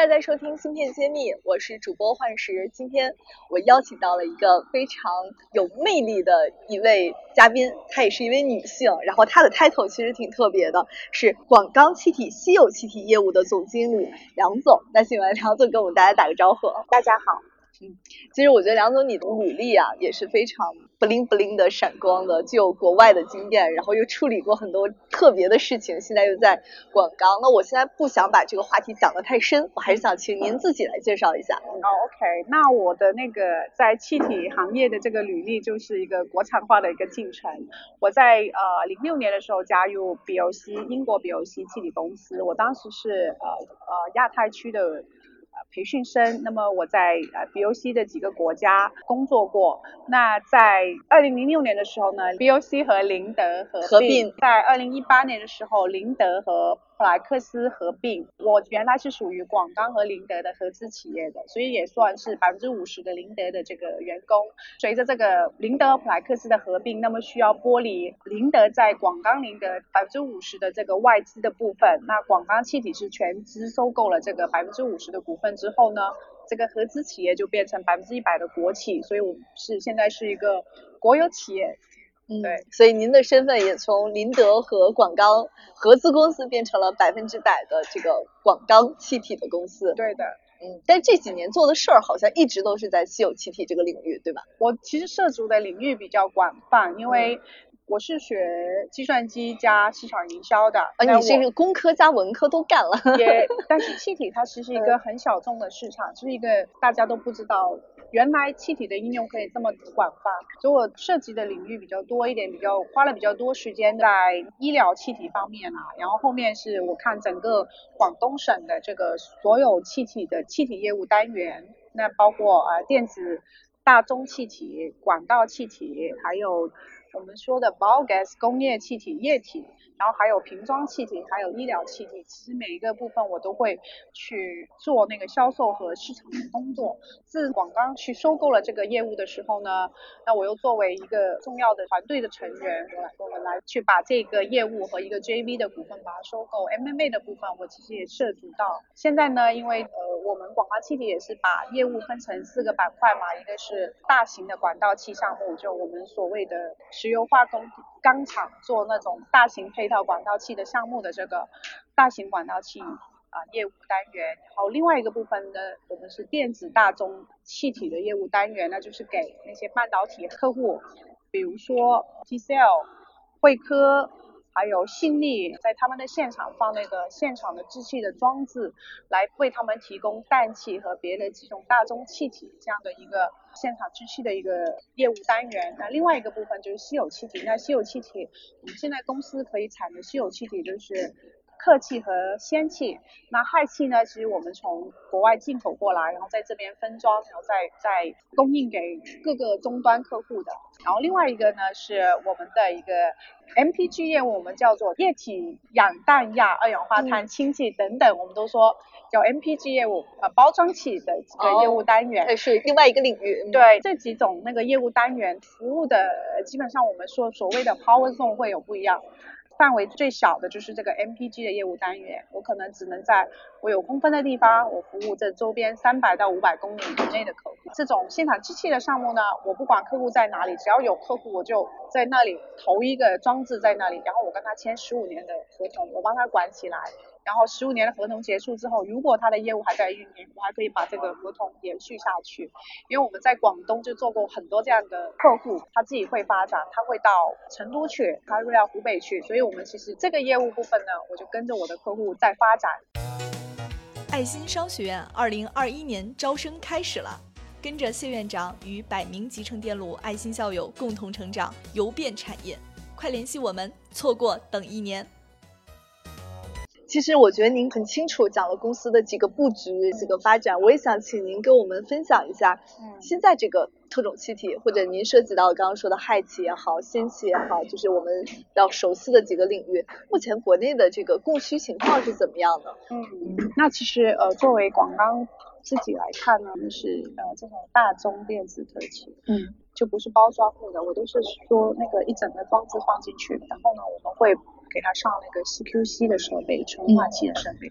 大家收听《芯片揭秘》，我是主播幻石。今天我邀请到了一个非常有魅力的一位嘉宾，她也是一位女性，然后她的 title 其实挺特别的，是广钢气体稀有气体业务的总经理梁总。那请来梁总跟我们大家打个招呼。大家好。嗯，其实我觉得梁总你的履历啊也是非常 bling bling 的闪光的，既有国外的经验，然后又处理过很多特别的事情，现在又在广钢。那我现在不想把这个话题讲得太深，我还是想请您自己来介绍一下。哦，OK，那我的那个在气体行业的这个履历就是一个国产化的一个进程。我在呃零六年的时候加入 BOC 英国 BOC 气体公司，我当时是呃呃亚太区的。培训生，那么我在呃 BOC 的几个国家工作过。那在二零零六年的时候呢，BOC 和林德合并。在二零一八年的时候，林德和普莱克斯合并。我原来是属于广钢和林德的合资企业的，所以也算是百分之五十的林德的这个员工。随着这个林德和普莱克斯的合并，那么需要剥离林德在广钢林德百分之五十的这个外资的部分。那广钢气体是全资收购了这个百分之五十的股份。之后呢，这个合资企业就变成百分之一百的国企，所以我们是现在是一个国有企业。嗯，对，所以您的身份也从林德和广钢合资公司变成了百分之百的这个广钢气体的公司。对的，嗯，但这几年做的事儿好像一直都是在稀有气体这个领域，对吧？我其实涉足的领域比较广泛，因为。我是学计算机加市场营销的，啊，你是一个工科加文科都干了。也，但是气体它其实一个很小众的市场，是一个大家都不知道，原来气体的应用可以这么广泛。所以我涉及的领域比较多一点，比较花了比较多时间在医疗气体方面啊。然后后面是我看整个广东省的这个所有气体的气体业务单元，那包括呃电子、大宗气体、管道气体，还有。我们说的 biogas 工业气体液体。然后还有瓶装气体，还有医疗气体，其实每一个部分我都会去做那个销售和市场的工作。自广钢去收购了这个业务的时候呢，那我又作为一个重要的团队的成员，我来我们来去把这个业务和一个 JV 的股份把它收购。MMA 的部分我其实也涉足到。现在呢，因为呃我们广钢气体也是把业务分成四个板块嘛，一个是大型的管道气项目，就我们所谓的石油化工钢厂做那种大型配。套管道器的项目的这个大型管道器啊业务单元，然后另外一个部分呢，我们是电子大宗气体的业务单元，那就是给那些半导体客户，比如说 TCL、惠科。还有信力在他们的现场放那个现场的制气的装置，来为他们提供氮气和别的几种大宗气体这样的一个现场制气的一个业务单元。那另外一个部分就是稀有气体。那稀有气体，我们现在公司可以产的稀有气体就是。客气和氙气，那氦气呢？其实我们从国外进口过来，然后在这边分装，然后再再供应给各个终端客户的。然后另外一个呢，是我们的一个 MPG 业务，我们叫做液体氧氮亚二氧化碳氢气等等，我们都说叫 MPG 业务，呃，包装器的几个业务单元，这是另外一个领域。对，这几种那个业务单元服务的，基本上我们说所谓的 Power Zone 会有不一样。范围最小的就是这个 MPG 的业务单元，我可能只能在我有空分的地方，我服务这周边三百到五百公里以内的客户。这种现场机器的项目呢，我不管客户在哪里，只要有客户，我就在那里投一个装置在那里，然后我跟他签十五年的合同，我帮他管起来。然后十五年的合同结束之后，如果他的业务还在运营，我还可以把这个合同延续下去。因为我们在广东就做过很多这样的客户，他自己会发展，他会到成都去，他会到湖北去，所以我们其实这个业务部分呢，我就跟着我的客户在发展。爱心商学院二零二一年招生开始了，跟着谢院长与百名集成电路爱心校友共同成长，游遍产业，快联系我们，错过等一年。其实我觉得您很清楚讲了公司的几个布局、几个发展，我也想请您跟我们分享一下，嗯现在这个特种气体，或者您涉及到刚刚说的氦气也好、氙气也好，就是我们比较熟悉的几个领域，目前国内的这个供需情况是怎么样的？嗯，那其实呃，作为广钢自己来看呢，就是呃这种大宗电子特气，嗯，就不是包装物的，我都是说那个一整个装置放进去，然后呢我们会给他上那个 CQC 的设备，纯化器的设备，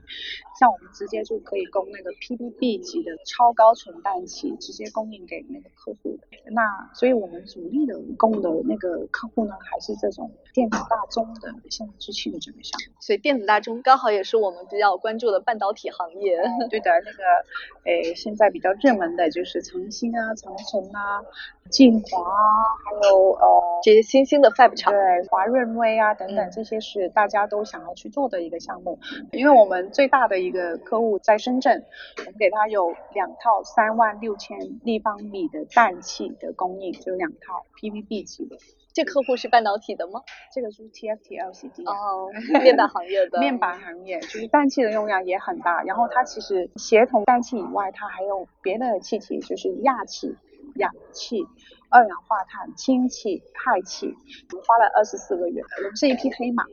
像我们直接就可以供那个 PDB 级的超高纯氮气，直接供应给那个客户的。那所以我们主力的供的那个客户呢，还是这种电子大宗的现代制器的这个项目。所以电子大中刚好也是我们比较关注的半导体行业。对的，那个，诶，现在比较热门的就是长兴啊、长城啊、晋华啊，还有呃，这些新兴的 Fab 厂，对，华润微啊等等嗯，这些是大家都想要去做的一个项目。因为我们最大的一个客户在深圳，我们给他有两套三万六千立方米的氮气的供应，就两套 PVB 级的，这客户是半导体的吗？这个就是 TFT LCD 啊。哦，面板行业的。面板行业就是氮气的用量也很大，然后它其实协同氮气以外，它还有别的气体，就是氩气、氧气、二氧化碳、氢气、氦气。我们花了二十四个月，我们是一匹黑马。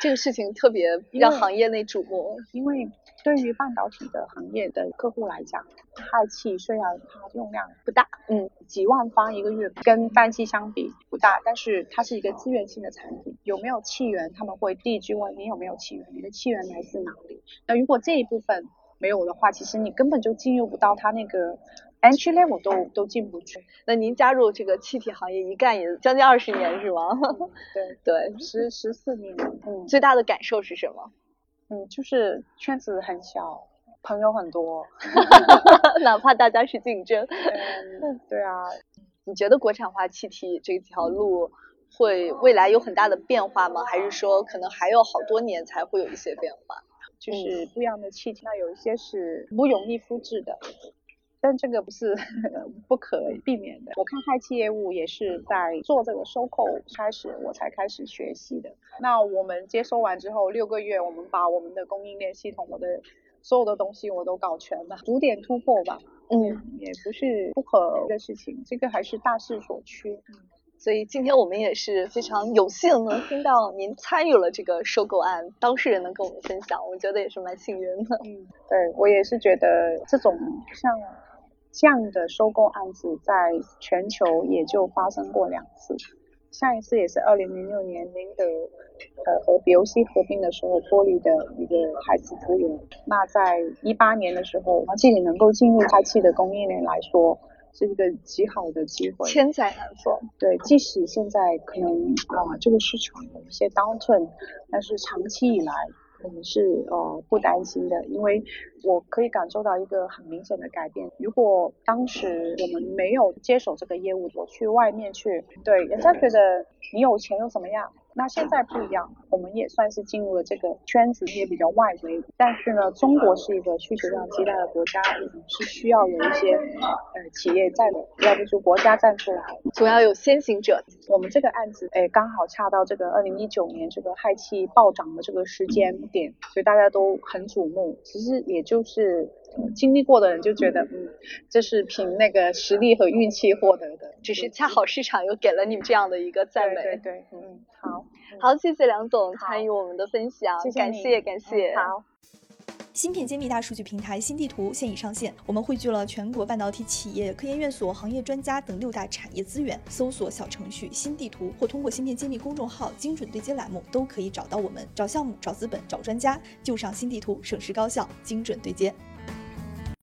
这个事情特别让行业内瞩目。因为对于半导体的行业的客户来讲，氦气虽然它用量不大，嗯，几万方一个月，跟氮气相比不大，但是它是一个资源性的产品，有没有气源，他们会第一句问你有没有气源，你的气源来自哪里？那如果这一部分没有的话，其实你根本就进入不到它那个 entry level 都都进不去。那您加入这个气体行业一干也将近二十年是吗？对，对，十十四年，嗯最大的感受是什么？嗯，就是圈子很小，朋友很多。哪怕大家是竞争，嗯，对啊，你觉得国产化气体这条路会未来有很大的变化吗？还是说可能还有好多年才会有一些变化？就是不一样的气体，那有一些是不容易复制的，但这个不是 不可避免的。我看氦气业务也是在做这个收购开始，我才开始学习的。那我们接收完之后六个月，我们把我们的供应链系统，我的所有的东西我都搞全了，逐点突破吧。嗯，也不是不可的事情，这个还是大势所趋。所以今天我们也是非常有幸能听到您参与了这个收购案，当事人能跟我们分享，我觉得也是蛮幸运的。嗯，对我也是觉得这种像这样的收购案子，在全球也就发生过两次。上一次也是二零零六年宁德呃和 BOC 合并的时候脱离的一个海气资源。那在一八年的时候，这里能够进入氦气的供应链来说，是一个极好的机会。千载难逢。对，即使现在可能啊、这个市场有一些 downturn，但是长期以来我们是呃不担心的，因为我可以感受到一个很明显的改变。如果当时我们没有接手这个业务，我去外面去，对人家觉得你有钱又怎么样？那现在不一样，我们也算是进入了这个圈子，也比较外围。但是呢，中国是一个需求量极大的国家，我们是需要有一些呃企业在的，要不就国家站出来。总要有先行者。我们这个案子，哎，刚好恰到这个二零一九年这个氦气暴涨的这个时间点，所以大家都很瞩目。其实也就是、呃经历过的人就觉得，嗯，这是凭那个实力和运气获得的，只是恰好市场又给了你们这样的一个赞美。对对对，嗯，好，好，谢谢梁总参与我们的分享，感谢谢你谢感谢。嗯好。芯片揭秘大数据平台新地图现已上线，我们汇聚了全国半导体企业、科研院所、行业专家等六大产业资源。搜索小程序“新地图”或通过“芯片揭秘”公众号“精准对接”栏目，都可以找到我们。找项目、找资本、找专家，就上新地图，省时高效，精准对接。